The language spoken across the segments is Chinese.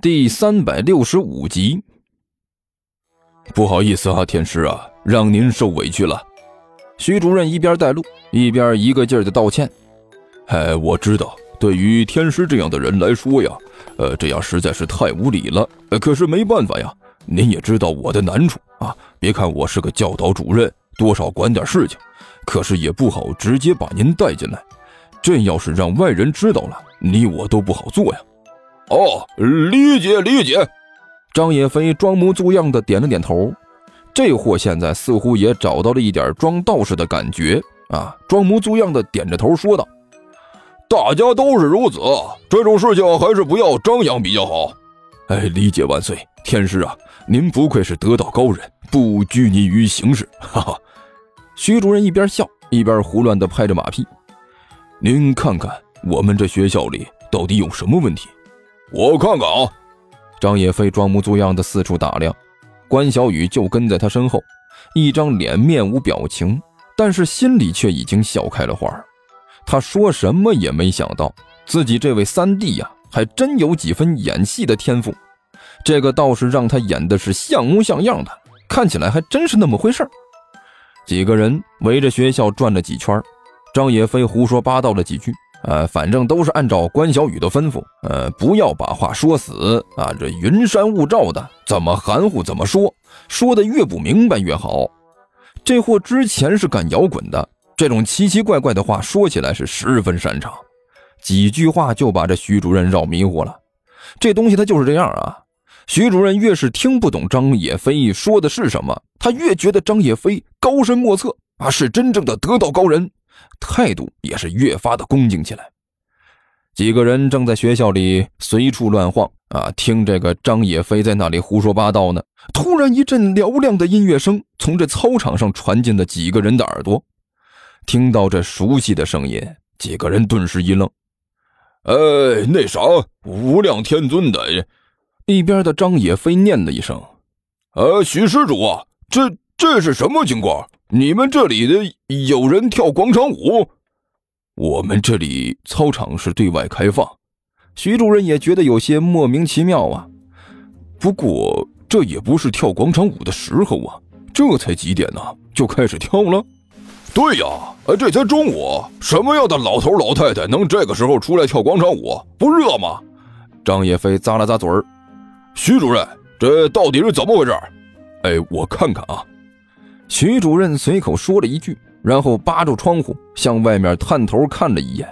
第三百六十五集。不好意思啊，天师啊，让您受委屈了。徐主任一边带路，一边一个劲儿的道歉。哎，我知道，对于天师这样的人来说呀，呃，这样实在是太无礼了。可是没办法呀，您也知道我的难处啊。别看我是个教导主任，多少管点事情，可是也不好直接把您带进来。这要是让外人知道了，你我都不好做呀。哦，理解理解。张野飞装模作样的点了点头。这货现在似乎也找到了一点装道士的感觉啊，装模作样的点着头说道：“大家都是如此，这种事情还是不要张扬比较好。”哎，理解万岁，天师啊，您不愧是得道高人，不拘泥于形式。哈哈。徐主任一边笑一边胡乱的拍着马屁：“您看看我们这学校里到底有什么问题？”我看看啊，张野飞装模作样的四处打量，关小雨就跟在他身后，一张脸面无表情，但是心里却已经笑开了花。他说什么也没想到，自己这位三弟呀，还真有几分演戏的天赋。这个倒是让他演的是像模像样的，看起来还真是那么回事几个人围着学校转了几圈，张野飞胡说八道了几句。呃，反正都是按照关小雨的吩咐，呃，不要把话说死啊！这云山雾罩的，怎么含糊怎么说，说的越不明白越好。这货之前是干摇滚的，这种奇奇怪怪的话说起来是十分擅长，几句话就把这徐主任绕迷糊了。这东西他就是这样啊！徐主任越是听不懂张野飞说的是什么，他越觉得张野飞高深莫测啊，是真正的得道高人。态度也是越发的恭敬起来。几个人正在学校里随处乱晃啊，听这个张野飞在那里胡说八道呢。突然，一阵嘹亮的音乐声从这操场上传进了几个人的耳朵。听到这熟悉的声音，几个人顿时一愣。哎，那啥，无量天尊的！一边的张野飞念了一声：“呃，许施主啊，这这是什么情况？”你们这里的有人跳广场舞？我们这里操场是对外开放。徐主任也觉得有些莫名其妙啊。不过这也不是跳广场舞的时候啊，这才几点呢，就开始跳了？对呀，这才中午，什么样的老头老太太能这个时候出来跳广场舞？不热吗？张叶飞咂了咂嘴儿。徐主任，这到底是怎么回事？哎，我看看啊。徐主任随口说了一句，然后扒住窗户向外面探头看了一眼。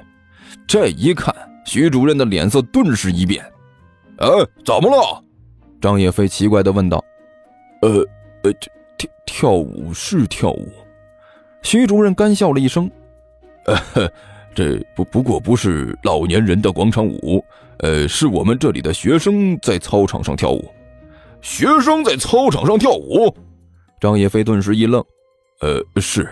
这一看，徐主任的脸色顿时一变。“哎，怎么了？”张叶飞奇怪地问道。“呃，呃，跳跳舞是跳舞。”徐主任干笑了一声。“呃，这不不过不是老年人的广场舞，呃，是我们这里的学生在操场上跳舞。学生在操场上跳舞。”张叶飞顿时一愣，呃，是，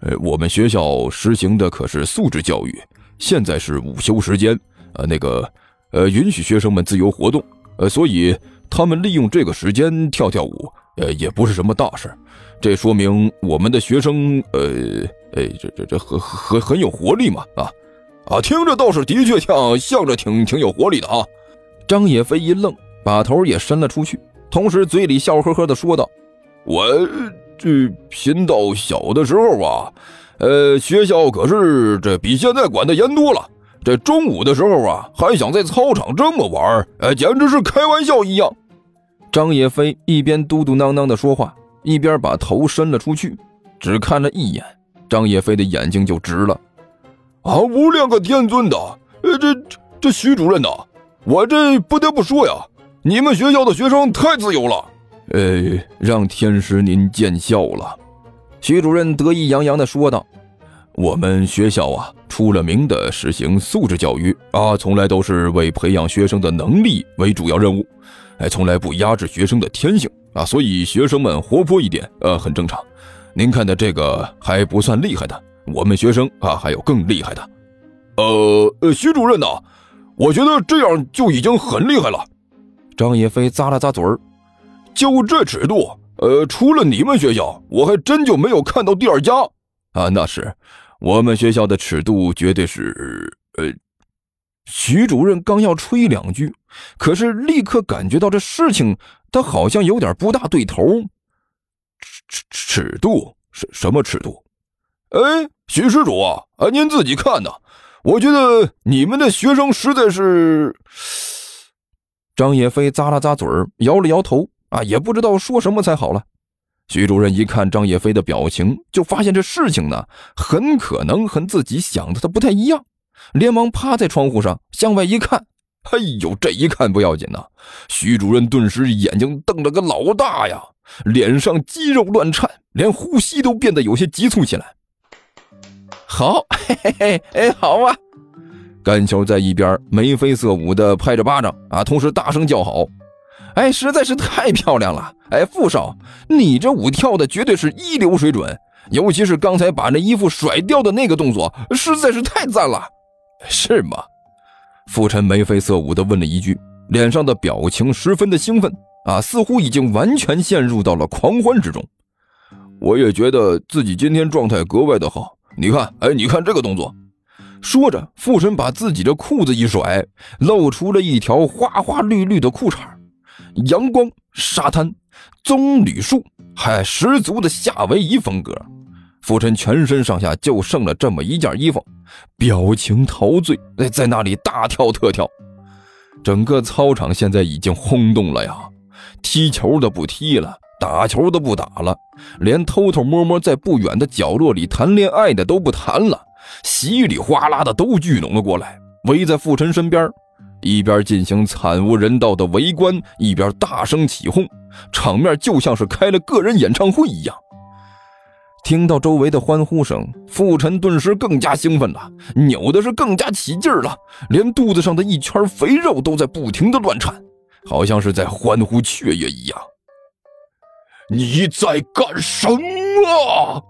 呃，我们学校实行的可是素质教育，现在是午休时间，呃，那个，呃，允许学生们自由活动，呃，所以他们利用这个时间跳跳舞，呃，也不是什么大事，这说明我们的学生，呃，呃，这这这很很很有活力嘛，啊，啊，听着倒是的确像像着挺挺有活力的啊。张野飞一愣，把头也伸了出去，同时嘴里笑呵呵的说道。我这贫道小的时候啊，呃，学校可是这比现在管的严多了。这中午的时候啊，还想在操场这么玩，哎，简直是开玩笑一样。张野飞一边嘟嘟囔囔的说话，一边把头伸了出去，只看了一眼，张野飞的眼睛就直了。啊，无量个天尊的，呃，这这徐主任呐，我这不得不说呀，你们学校的学生太自由了。呃，让天师您见笑了，徐主任得意洋洋地说道：“我们学校啊，出了名的实行素质教育啊，从来都是为培养学生的能力为主要任务，哎，从来不压制学生的天性啊，所以学生们活泼一点，呃，很正常。您看的这个还不算厉害的，我们学生啊，还有更厉害的。呃，徐主任呐，我觉得这样就已经很厉害了。”张叶飞咂了咂嘴儿。就这尺度，呃，除了你们学校，我还真就没有看到第二家啊。那是，我们学校的尺度绝对是，呃，徐主任刚要吹两句，可是立刻感觉到这事情他好像有点不大对头。尺尺尺度什什么尺度？哎，徐施主啊，啊，您自己看呐。我觉得你们的学生实在是……张野飞咂了咂嘴，摇了摇头，啊，也不知道说什么才好了。徐主任一看张叶飞的表情，就发现这事情呢，很可能和自己想的他不太一样，连忙趴在窗户上向外一看。哎呦，这一看不要紧呐，徐主任顿时眼睛瞪了个老大呀，脸上肌肉乱颤，连呼吸都变得有些急促起来。好，嘿嘿嘿，哎，好啊！甘球在一边眉飞色舞的拍着巴掌啊，同时大声叫好。哎，实在是太漂亮了！哎，傅少，你这舞跳的绝对是一流水准，尤其是刚才把那衣服甩掉的那个动作，实在是太赞了，是吗？傅晨眉飞色舞地问了一句，脸上的表情十分的兴奋啊，似乎已经完全陷入到了狂欢之中。我也觉得自己今天状态格外的好，你看，哎，你看这个动作。说着，傅晨把自己的裤子一甩，露出了一条花花绿绿的裤衩。阳光、沙滩、棕榈树，还十足的夏威夷风格。傅晨全身上下就剩了这么一件衣服，表情陶醉，在那里大跳特跳。整个操场现在已经轰动了呀！踢球的不踢了，打球的不打了，连偷偷摸摸在不远的角落里谈恋爱的都不谈了，稀里哗啦的都聚拢了过来，围在傅晨身边。一边进行惨无人道的围观，一边大声起哄，场面就像是开了个人演唱会一样。听到周围的欢呼声，傅晨顿时更加兴奋了，扭的是更加起劲了，连肚子上的一圈肥肉都在不停的乱颤，好像是在欢呼雀跃一样。你在干什么？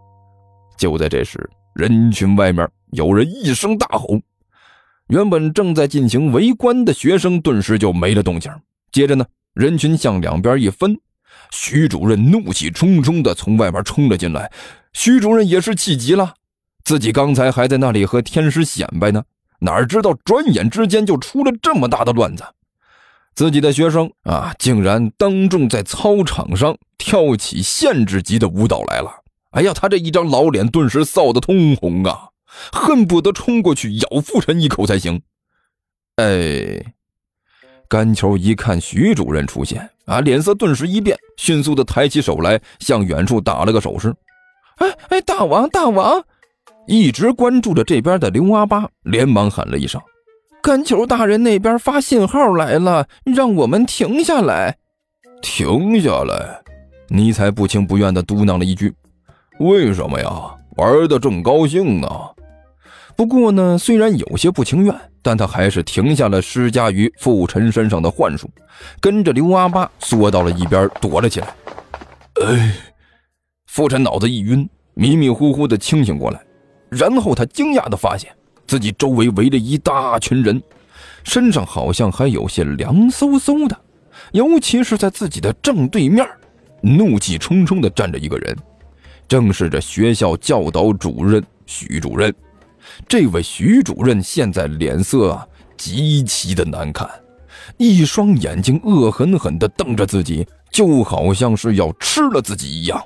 就在这时，人群外面有人一声大吼。原本正在进行围观的学生顿时就没了动静。接着呢，人群向两边一分，徐主任怒气冲冲地从外面冲了进来。徐主任也是气急了，自己刚才还在那里和天使显摆呢，哪知道转眼之间就出了这么大的乱子。自己的学生啊，竟然当众在操场上跳起限制级的舞蹈来了！哎呀，他这一张老脸顿时臊得通红啊！恨不得冲过去咬傅晨一口才行。哎，甘球一看徐主任出现，啊，脸色顿时一变，迅速的抬起手来，向远处打了个手势。哎哎，大王大王！一直关注着这边的刘阿八连忙喊了一声：“甘球大人那边发信号来了，让我们停下来。”停下来！尼才不情不愿的嘟囔了一句：“为什么呀？玩的正高兴呢。”不过呢，虽然有些不情愿，但他还是停下了施加于傅晨身上的幻术，跟着刘阿八缩到了一边躲了起来。哎，傅晨脑子一晕，迷迷糊糊的清醒过来，然后他惊讶的发现自己周围围着一大群人，身上好像还有些凉飕飕的，尤其是在自己的正对面，怒气冲冲的站着一个人，正是这学校教导主任徐主任。这位徐主任现在脸色啊极其的难看，一双眼睛恶狠狠地瞪着自己，就好像是要吃了自己一样。